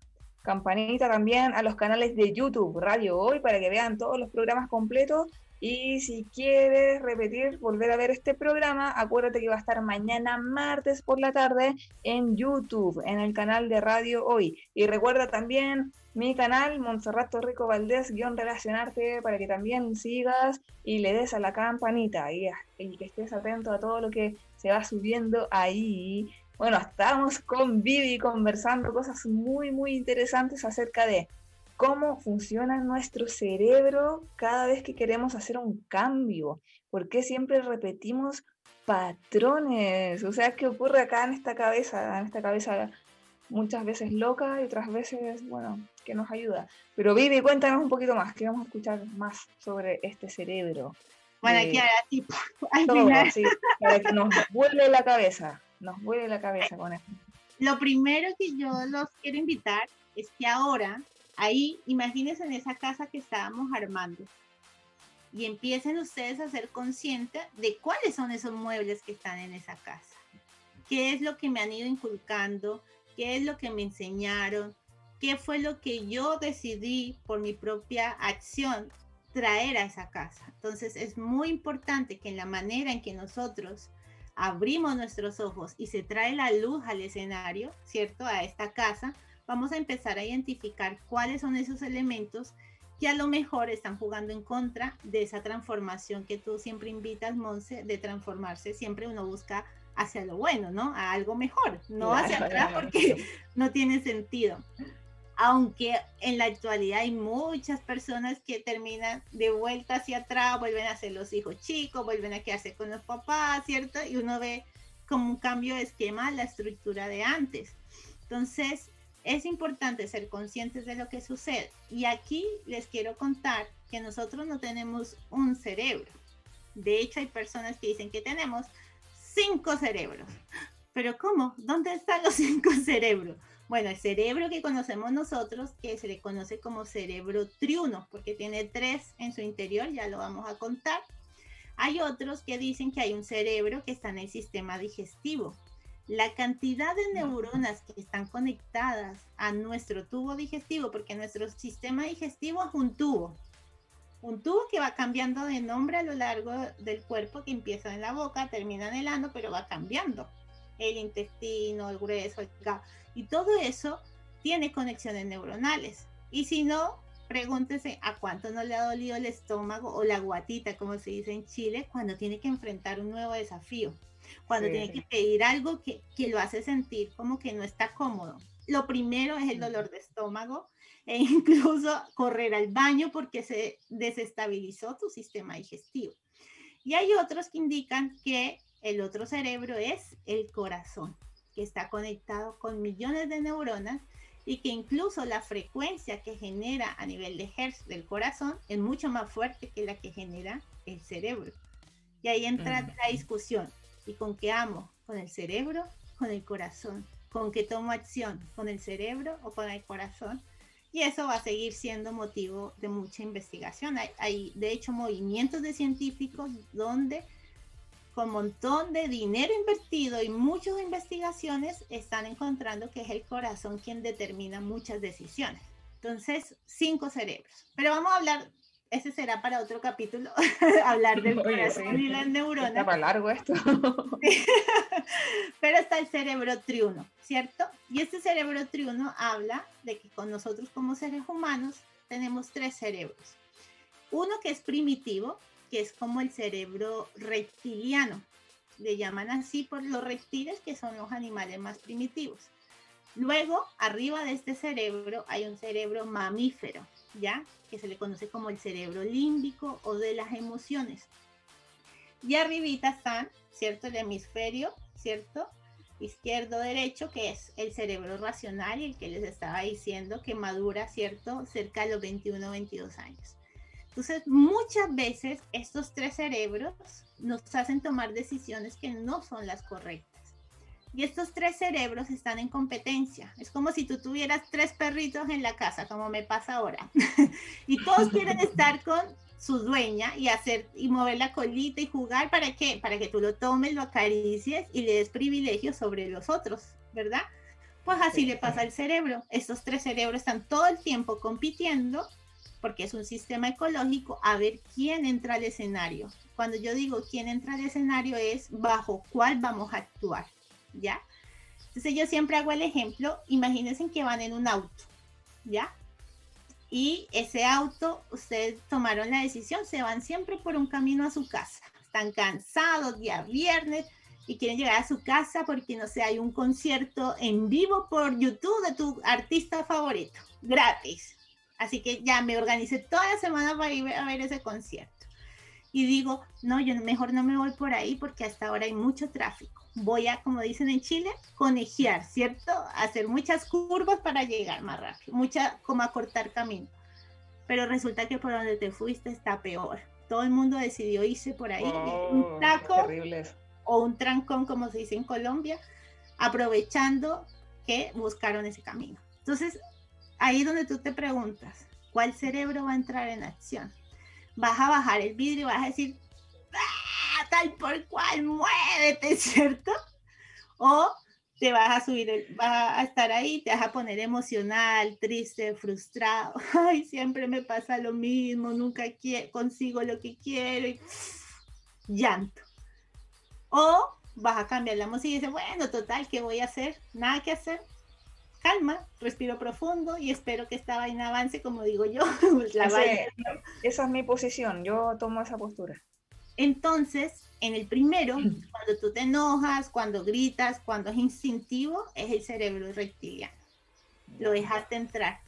Campanita también a los canales de YouTube, Radio Hoy, para que vean todos los programas completos. Y si quieres repetir, volver a ver este programa, acuérdate que va a estar mañana martes por la tarde en YouTube, en el canal de Radio Hoy. Y recuerda también mi canal, Montserrat Torrico Valdés, guion relacionarte, para que también sigas y le des a la campanita y, y que estés atento a todo lo que se va subiendo ahí. Bueno, estamos con Vivi conversando cosas muy, muy interesantes acerca de cómo funciona nuestro cerebro cada vez que queremos hacer un cambio. ¿Por qué siempre repetimos patrones? O sea, ¿qué ocurre acá en esta cabeza, en esta cabeza muchas veces loca y otras veces, bueno, que nos ayuda. Pero Vivi, cuéntanos un poquito más, que vamos a escuchar más sobre este cerebro. Bueno, aquí ahora tipo, al todo, para que nos vuele la cabeza, nos vuele la cabeza con esto. Lo primero que yo los quiero invitar es que ahora, ahí, imagínense en esa casa que estábamos armando, y empiecen ustedes a ser conscientes de cuáles son esos muebles que están en esa casa. ¿Qué es lo que me han ido inculcando? ¿Qué es lo que me enseñaron? ¿Qué fue lo que yo decidí por mi propia acción traer a esa casa? Entonces es muy importante que en la manera en que nosotros abrimos nuestros ojos y se trae la luz al escenario, ¿cierto? A esta casa, vamos a empezar a identificar cuáles son esos elementos que a lo mejor están jugando en contra de esa transformación que tú siempre invitas, Monse, de transformarse. Siempre uno busca hacia lo bueno, ¿no? A algo mejor, no hacia atrás porque no tiene sentido. Aunque en la actualidad hay muchas personas que terminan de vuelta hacia atrás, vuelven a ser los hijos chicos, vuelven a quedarse con los papás, ¿cierto? Y uno ve como un cambio de esquema la estructura de antes. Entonces, es importante ser conscientes de lo que sucede. Y aquí les quiero contar que nosotros no tenemos un cerebro. De hecho, hay personas que dicen que tenemos cinco cerebros. Pero ¿cómo? ¿Dónde están los cinco cerebros? Bueno, el cerebro que conocemos nosotros, que se le conoce como cerebro triuno, porque tiene tres en su interior, ya lo vamos a contar. Hay otros que dicen que hay un cerebro que está en el sistema digestivo, la cantidad de neuronas que están conectadas a nuestro tubo digestivo, porque nuestro sistema digestivo es un tubo, un tubo que va cambiando de nombre a lo largo del cuerpo, que empieza en la boca, termina en el ano, pero va cambiando. El intestino, el grueso, el y todo eso tiene conexiones neuronales. Y si no, pregúntese a cuánto no le ha dolido el estómago o la guatita, como se dice en Chile, cuando tiene que enfrentar un nuevo desafío cuando tiene que pedir algo que, que, lo hace sentir como que no está cómodo. Lo primero es el dolor de estómago e incluso correr al baño porque se desestabilizó tu sistema digestivo. Y hay otros que indican que el otro cerebro es el corazón, que está conectado con millones de neuronas y que incluso la frecuencia que genera a nivel de hertz del corazón es mucho más fuerte que la que genera el cerebro. Y ahí entra la discusión. ¿Y con qué amo? ¿Con el cerebro? ¿Con el corazón? ¿Con qué tomo acción? ¿Con el cerebro o con el corazón? Y eso va a seguir siendo motivo de mucha investigación. Hay, de hecho movimientos de científicos donde con montón de dinero invertido y muchas investigaciones están encontrando que es el corazón quien determina muchas decisiones. Entonces, cinco cerebros. Pero vamos a hablar ese será para otro capítulo, hablar del corazón y las neuronas. Está para largo esto. Pero está el cerebro triuno, ¿cierto? Y este cerebro triuno habla de que con nosotros como seres humanos tenemos tres cerebros. Uno que es primitivo, que es como el cerebro reptiliano. Le llaman así por los reptiles, que son los animales más primitivos. Luego, arriba de este cerebro hay un cerebro mamífero, ¿ya? Que se le conoce como el cerebro límbico o de las emociones. Y arribita están, ¿cierto? El hemisferio, ¿cierto? Izquierdo, derecho, que es el cerebro racional y el que les estaba diciendo que madura, ¿cierto? Cerca de los 21, 22 años. Entonces, muchas veces estos tres cerebros nos hacen tomar decisiones que no son las correctas. Y estos tres cerebros están en competencia. Es como si tú tuvieras tres perritos en la casa, como me pasa ahora. y todos quieren estar con su dueña y hacer y mover la colita y jugar para qué? Para que tú lo tomes, lo acaricies y le des privilegios sobre los otros, ¿verdad? Pues así le pasa al cerebro. Estos tres cerebros están todo el tiempo compitiendo porque es un sistema ecológico a ver quién entra al escenario. Cuando yo digo quién entra al escenario es bajo cuál vamos a actuar. ¿Ya? Entonces yo siempre hago el ejemplo, imagínense que van en un auto, ¿ya? Y ese auto, ustedes tomaron la decisión, se van siempre por un camino a su casa. Están cansados, día viernes, y quieren llegar a su casa porque, no sé, hay un concierto en vivo por YouTube de tu artista favorito, gratis. Así que ya me organicé toda la semana para ir a ver ese concierto. Y digo, no, yo mejor no me voy por ahí porque hasta ahora hay mucho tráfico. Voy a, como dicen en Chile, conejear, ¿cierto? Hacer muchas curvas para llegar más rápido, mucha, como acortar camino. Pero resulta que por donde te fuiste está peor. Todo el mundo decidió irse por ahí, un Oh, taco terrible eso. o un trancón, como se dice en Colombia, aprovechando que buscaron ese camino. Entonces, ahí es donde tú te preguntas, ¿cuál cerebro va a entrar en acción? Vas a bajar el vidrio y vas a decir, "Ah, tal por cual, muévete, ¿cierto? O te vas a subir, el- vas a estar ahí, te vas a poner emocional, triste, frustrado. Ay, siempre me pasa lo mismo, nunca consigo lo que quiero y llanto. O vas a cambiar la música y dices, bueno, total, ¿qué voy a hacer? Nada que hacer. Calma, respiro profundo y espero que esta vaina avance, como digo yo. la Ese- vaina. esa es mi posición, yo tomo esa postura. Entonces, en el primero, cuando tú te enojas, cuando gritas, cuando es instintivo, es el cerebro reptiliano. Lo dejaste entrar.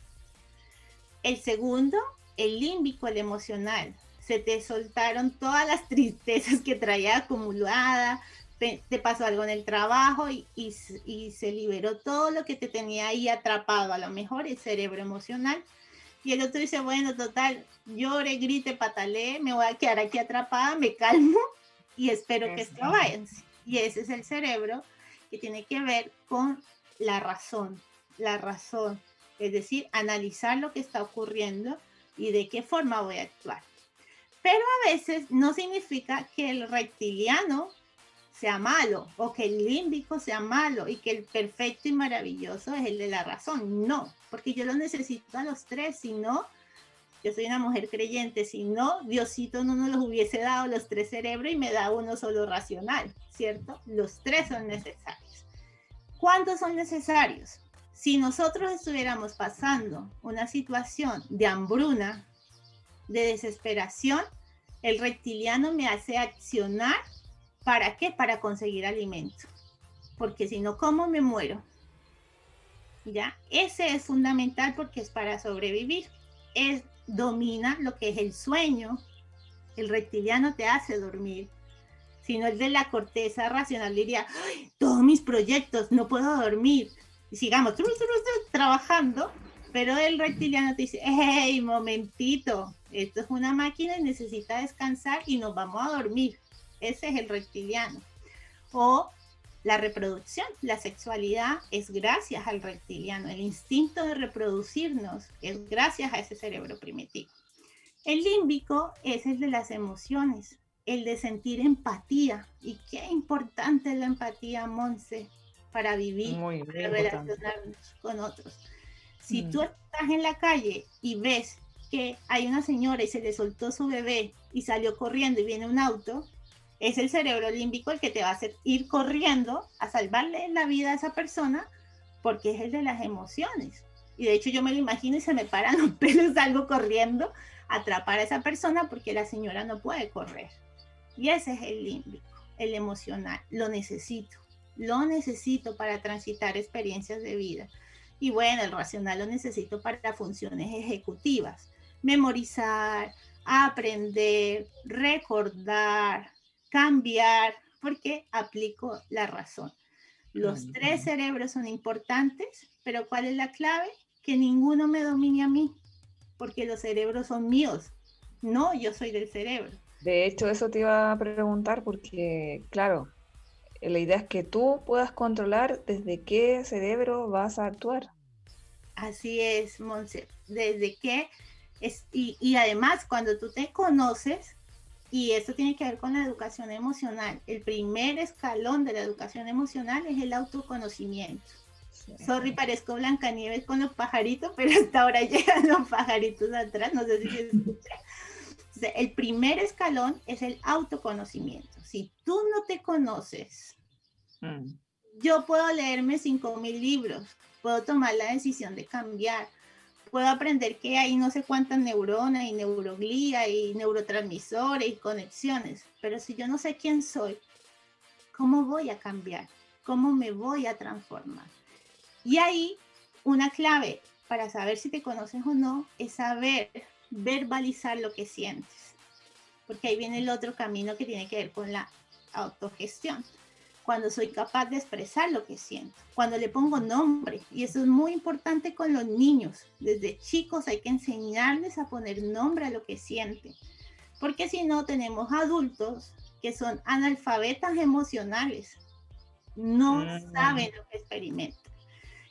El segundo, el límbico, el emocional. Se te soltaron todas las tristezas que traía acumulada, te, te pasó algo en el trabajo y, y y se liberó todo lo que te tenía ahí atrapado, a lo mejor el cerebro emocional. Y el otro dice, bueno, total, llore, grite, patalee, me voy a quedar aquí atrapada, me calmo y espero que esto avance. Y ese es el cerebro que tiene que ver con la razón, la razón, es decir, analizar lo que está ocurriendo y de qué forma voy a actuar. Pero a veces no significa que el reptiliano sea malo o que el límbico sea malo y que el perfecto y maravilloso es el de la razón. No, porque yo lo necesito a los tres, si no, yo soy una mujer creyente, si no, Diosito no nos los hubiese dado los tres cerebros y me da uno solo racional, ¿cierto? Los tres son necesarios. ¿Cuántos son necesarios? Si nosotros estuviéramos pasando una situación de hambruna, de desesperación, el reptiliano me hace accionar ¿Para qué? Para conseguir alimento. Porque si no como, me muero. ¿Ya? Ese es fundamental porque es para sobrevivir. Es, domina lo que es el sueño. El reptiliano te hace dormir. Si no, el de la corteza racional diría, "Ay, todos mis proyectos, no puedo dormir. Y sigamos tru, tru, tru, trabajando. Pero el reptiliano te dice, hey, momentito, esto es una máquina y necesita descansar y nos vamos a dormir. Ese es el reptiliano. O la reproducción, la sexualidad es gracias al reptiliano. El instinto de reproducirnos es gracias a ese cerebro primitivo. El límbico es el de las emociones, el de sentir empatía. Y qué importante es la empatía, Monse, para vivir, Muy, para importante. relacionarnos con otros. Si Mm. tú estás en la calle y ves que hay una señora y se le soltó su bebé y salió corriendo y viene un auto, es el cerebro límbico el que te va a hacer ir corriendo a salvarle la vida a esa persona porque es el de las emociones. Y de hecho yo me lo imagino y se me paran los pelos, salgo corriendo a atrapar a esa persona porque la señora no puede correr. Y ese es el límbico, el emocional. Lo necesito, lo necesito para transitar experiencias de vida. Y bueno, el racional lo necesito para funciones ejecutivas. Memorizar, aprender, recordar, cambiar, porque aplico la razón. Los tres cerebros son importantes, pero ¿cuál es la clave? Que ninguno me domine a mí, porque los cerebros son míos, no yo soy del cerebro. De hecho, eso te iba a preguntar porque, claro, la idea es que tú puedas controlar desde qué cerebro vas a actuar. Así es, Monse. Desde que es, y, y además cuando tú te conoces, y esto tiene que ver con la educación emocional, el primer escalón de la educación emocional es el autoconocimiento. Sorry, parezco Blancanieves con los pajaritos, pero hasta ahora llegan los pajaritos atrás, no sé si se escucha. El primer escalón es el autoconocimiento. Si tú no te conoces, Mm. yo puedo leerme 5.000 libros, puedo tomar la decisión de cambiar, puedo aprender que hay no sé cuántas neuronas y neuroglía y neurotransmisores y conexiones, pero si yo no sé quién soy, ¿cómo voy a cambiar? ¿Cómo me voy a transformar? Y ahí una clave para saber si te conoces o no es saber verbalizar lo que sientes. porque ahí viene el otro camino que tiene que ver con la autogestión. Cuando soy capaz de expresar lo que siento, cuando le pongo nombre, y eso es muy importante con los niños. Desde chicos hay que enseñarles a poner nombre a lo que sienten, porque si no tenemos adultos que son analfabetas emocionales, no mm. saben lo que experimentan.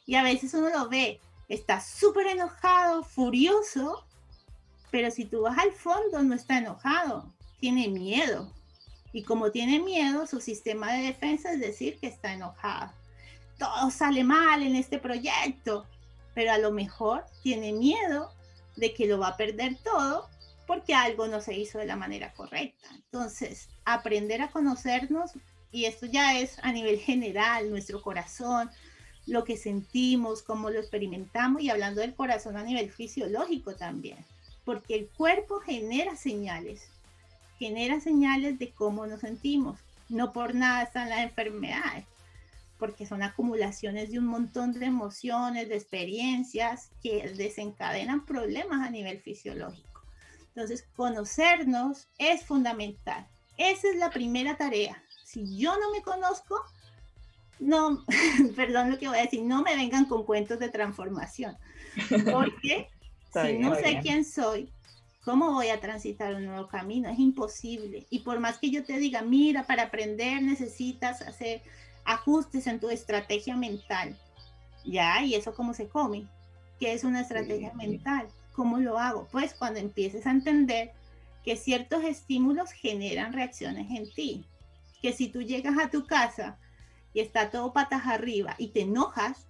Y a veces uno lo ve, está súper enojado, furioso, pero si tú vas al fondo no está enojado, tiene miedo. Y como tiene miedo, su sistema de defensa es decir que está enojado. Todo sale mal en este proyecto, pero a lo mejor tiene miedo de que lo va a perder todo porque algo no se hizo de la manera correcta. Entonces, aprender a conocernos, y esto ya es a nivel general, nuestro corazón, lo que sentimos, cómo lo experimentamos, y hablando del corazón a nivel fisiológico también, porque el cuerpo genera señales, genera señales de cómo nos sentimos. No por nada están las enfermedades, porque son acumulaciones de un montón de emociones, de experiencias que desencadenan problemas a nivel fisiológico. Entonces, conocernos es fundamental. Esa es la primera tarea. Si yo no me conozco, no, perdón lo que voy a decir, no me vengan con cuentos de transformación. Porque si no sé quién soy, ¿cómo voy a transitar un nuevo camino? Es imposible. Y por más que yo te diga, mira, para aprender necesitas hacer ajustes en tu estrategia mental. Ya, y eso cómo se come. ¿Qué es una estrategia mental? ¿Cómo lo hago? Pues cuando empieces a entender que ciertos estímulos generan reacciones en ti. Que si tú llegas a tu casa y está todo patas arriba y te enojas,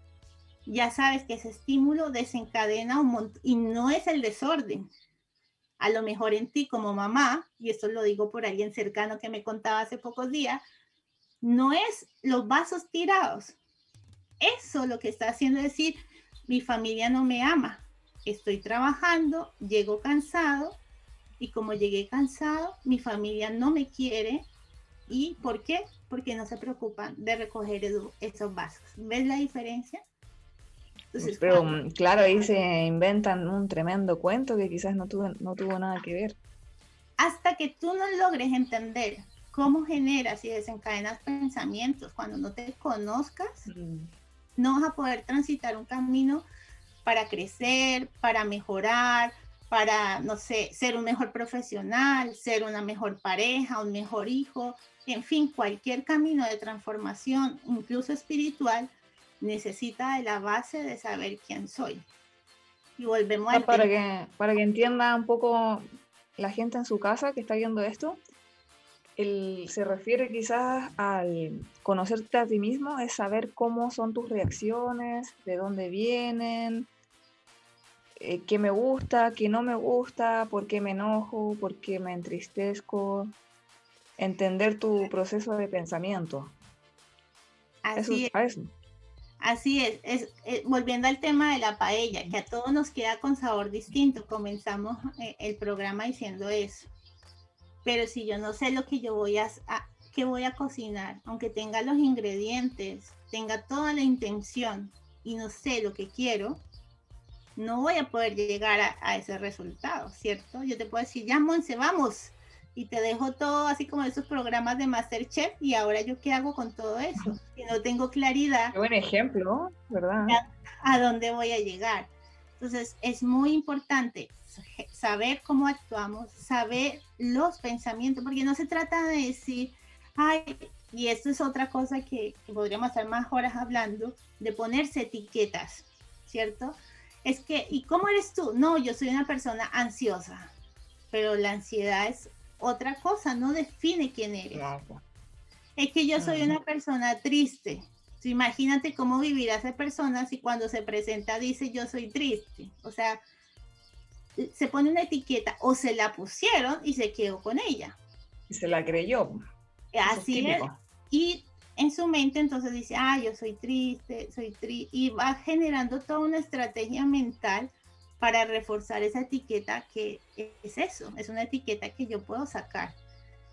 ya sabes que ese estímulo desencadena un montón y no es el desorden. A lo mejor en ti como mamá, y esto lo digo por alguien cercano que me contaba hace pocos días, no es los vasos tirados. Eso lo que está haciendo es decir, mi familia no me ama, estoy trabajando, llego cansado y como llegué cansado, mi familia no me quiere. ¿Y por qué? Porque no se preocupan de recoger esos vasos. ¿Ves la diferencia? Entonces, Pero mm, claro, ahí se inventan un tremendo cuento que quizás no tuvo, no tuvo nada que ver. Hasta que tú no logres entender cómo generas y desencadenas pensamientos cuando no te conozcas, mm. no vas a poder transitar un camino para crecer, para mejorar, para, no sé, ser un mejor profesional, ser una mejor pareja, un mejor hijo, en fin, cualquier camino de transformación, incluso espiritual, necesita de la base de saber quién soy. Y volvemos a... Para que, para que entienda un poco la gente en su casa que está viendo esto, el, se refiere quizás al conocerte a ti mismo, es saber cómo son tus reacciones, de dónde vienen, eh, qué me gusta, qué no me gusta, por qué me enojo, por qué me entristezco, entender tu proceso de pensamiento. Así es. Así es, es, volviendo al tema de la paella, que a todos nos queda con sabor distinto. Comenzamos eh, el programa diciendo eso. Pero si yo no sé lo que yo voy a, a que voy a cocinar, aunque tenga los ingredientes, tenga toda la intención y no sé lo que quiero, no voy a poder llegar a, ese resultado, ¿cierto? Yo te puedo decir, ya, Monse, vamos, y te dejo todo así como esos programas de Masterchef, y ahora yo qué hago con todo eso, si no tengo claridad. Qué buen ejemplo, ¿verdad? A, dónde voy a llegar. Entonces, es muy importante saber cómo actuamos, saber los pensamientos, porque no se trata de decir, ay, y esto es otra cosa que, que podríamos estar más horas hablando, de ponerse etiquetas, ¿cierto? es que, ¿y cómo eres tú? No, yo soy una persona ansiosa, pero la ansiedad es otra cosa, no define quién eres. Es que yo soy una persona triste. imagínate cómo vivirá esa persona si cuando se presenta dice yo soy triste. O sea, se pone una etiqueta o se la pusieron y se quedó con ella. Y se la creyó. Así es. Y en su mente entonces dice, ah, yo soy triste, soy triste, y va generando toda una estrategia mental para reforzar esa etiqueta que es eso, es una etiqueta que yo puedo sacar.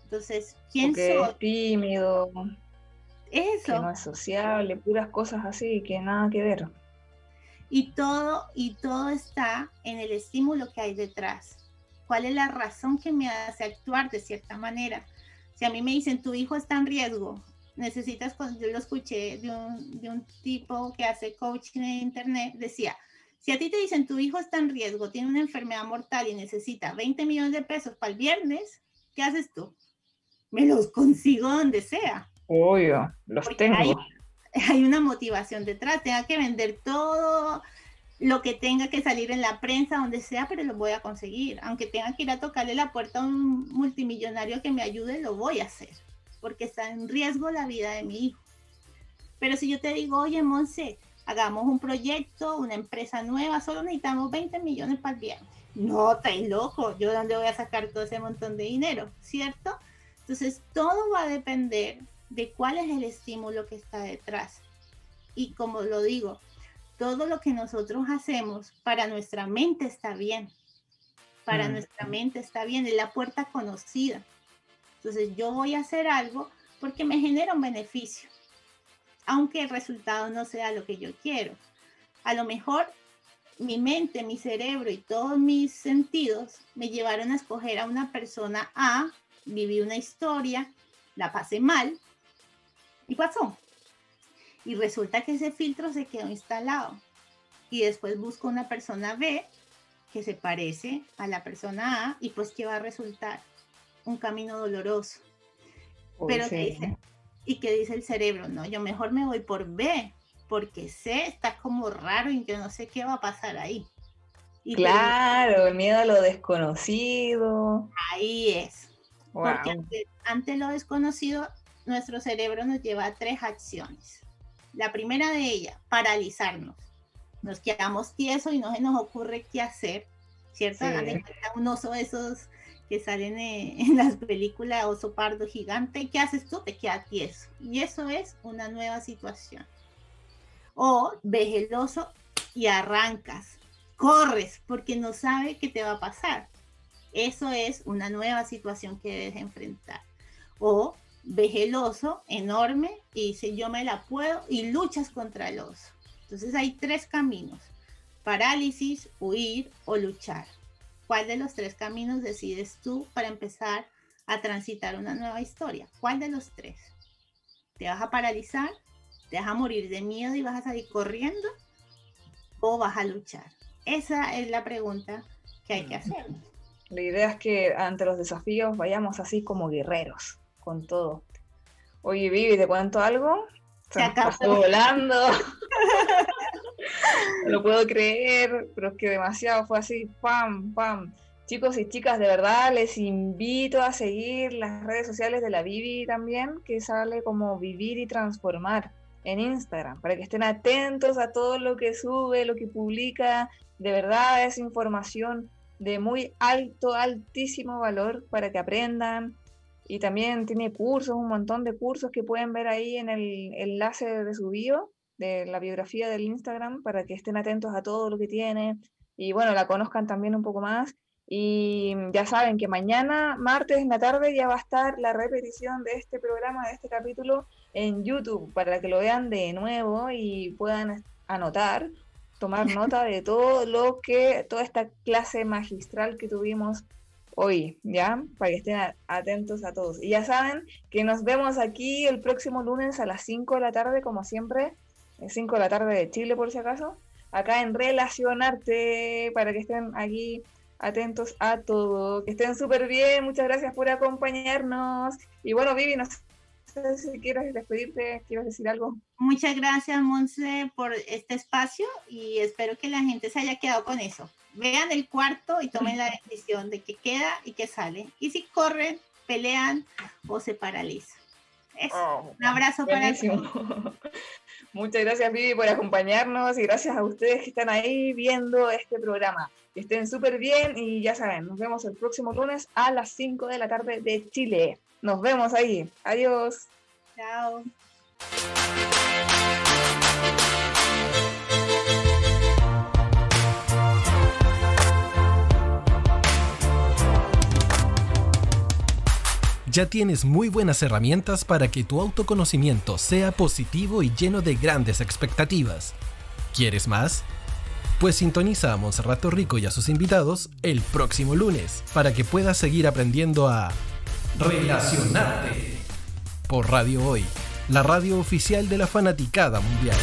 Entonces, ¿quién soy? Es tímido. Eso. Que no es sociable, puras cosas así que nada que ver. Y todo, y todo está en el estímulo que hay detrás. ¿Cuál es la razón que me hace actuar de cierta manera? Si a mí me dicen, tu hijo está en riesgo, necesitas, yo lo escuché de un, de un tipo que hace coaching en internet, decía, si a ti te dicen, tu hijo está en riesgo, tiene una enfermedad mortal y necesita 20 millones de pesos para el viernes, ¿qué haces tú? Me los consigo donde sea. Obvio, los tengo. Hay, hay, una motivación detrás, tenga que vender todo, lo que tenga que salir en la prensa, donde sea, pero lo voy a conseguir. Aunque tenga que ir a tocarle la puerta a un multimillonario que me ayude, lo voy a hacer, porque está en riesgo la vida de mi hijo. Pero si yo te digo, oye, Monse, hagamos un proyecto, una empresa nueva, solo necesitamos 20 millones para el viernes. No, estáis loco, yo de dónde voy a sacar todo ese montón de dinero, ¿cierto? Entonces, todo va a depender de cuál es el estímulo que está detrás. Y como lo digo, todo lo que nosotros hacemos para nuestra mente está bien. Para mm. nuestra mente está bien, es la puerta conocida. Entonces yo voy a hacer algo porque me genera un beneficio, aunque el resultado no sea lo que yo quiero. A lo mejor mi mente, mi cerebro y todos mis sentidos me llevaron a escoger a una persona A, viví una historia, la pasé mal y pasó. Y resulta que ese filtro se quedó instalado. Y después busco una persona B que se parece a la persona A y pues ¿qué va a resultar? Un camino doloroso. Pero. ¿Y qué dice el cerebro? No, yo mejor me voy por B, porque C está como raro y yo no sé qué va a pasar ahí. Y claro, el miedo a lo desconocido. Ahí es. Porque ante, ante, lo desconocido, nuestro cerebro nos lleva a tres acciones. La primera de ellas, paralizarnos. Nos quedamos tiesos y no se nos ocurre qué hacer, ¿cierto? Sí. Un oso esos que salen en las películas, oso pardo gigante, ¿qué haces tú? Te quedas tieso. Y eso es una nueva situación. O ves el oso y arrancas, corres porque no sabe qué te va a pasar. Eso es una nueva situación que debes enfrentar. O ves el oso enorme y dice yo me la puedo y luchas contra el oso. Entonces hay tres caminos, parálisis, huir o luchar. ¿Cuál de los tres caminos decides tú para empezar a transitar una nueva historia? ¿Cuál de los tres? ¿Te vas a paralizar? ¿Te vas a morir de miedo y vas a salir corriendo? ¿O vas a luchar? Esa es la pregunta que hay que hacer. La idea es que ante los desafíos vayamos así como guerreros con todo. Oye, Vivi, ¿te cuento algo? Se pasó volando. no lo puedo creer, pero es que demasiado fue así, pam, pam. Chicos y chicas, de verdad les invito a seguir las redes sociales de la Vivi también, que sale como Vivir y Transformar en Instagram, para que estén atentos a todo lo que sube, lo que publica. De verdad es información de muy alto, altísimo valor para que aprendan, y también tiene cursos, un montón de cursos que pueden ver ahí en el enlace de su bio, de la biografía del Instagram, para que estén atentos a todo lo que tiene y bueno, la conozcan también un poco más. Y ya saben que mañana, martes en la tarde, ya va a estar la repetición de este programa, de este capítulo en YouTube, para que lo vean de nuevo y puedan anotar, tomar nota de todo lo que, toda esta clase magistral que tuvimos hoy, ¿ya? Para que estén atentos a todos. Y ya saben que nos vemos aquí el próximo lunes a las 5 de la tarde, como siempre, 5 de la tarde de Chile por si acaso, acá en Relacionarte, para que estén aquí atentos a todo, que estén súper bien, muchas gracias por acompañarnos. Y bueno, Vivi, no sé si quieres despedirte, quieres decir algo. Muchas gracias, Monse, por este espacio y espero que la gente se haya quedado con eso vean el cuarto y tomen la decisión de qué queda y qué sale. Y si corren, pelean o se paralizan. Oh, un abrazo para ti. Muchas gracias, Vivi, por acompañarnos y gracias a ustedes que están ahí viendo este programa. Que estén súper bien y ya saben, nos vemos el próximo lunes a las 5 de la tarde de Chile. Nos vemos ahí. Adiós. Chao. Ya tienes muy buenas herramientas para que tu autoconocimiento sea positivo y lleno de grandes expectativas. ¿Quieres más? Pues sintoniza a Monserrato Rico y a sus invitados el próximo lunes para que puedas seguir aprendiendo a relacionarte por Radio Hoy, la radio oficial de la fanaticada mundial.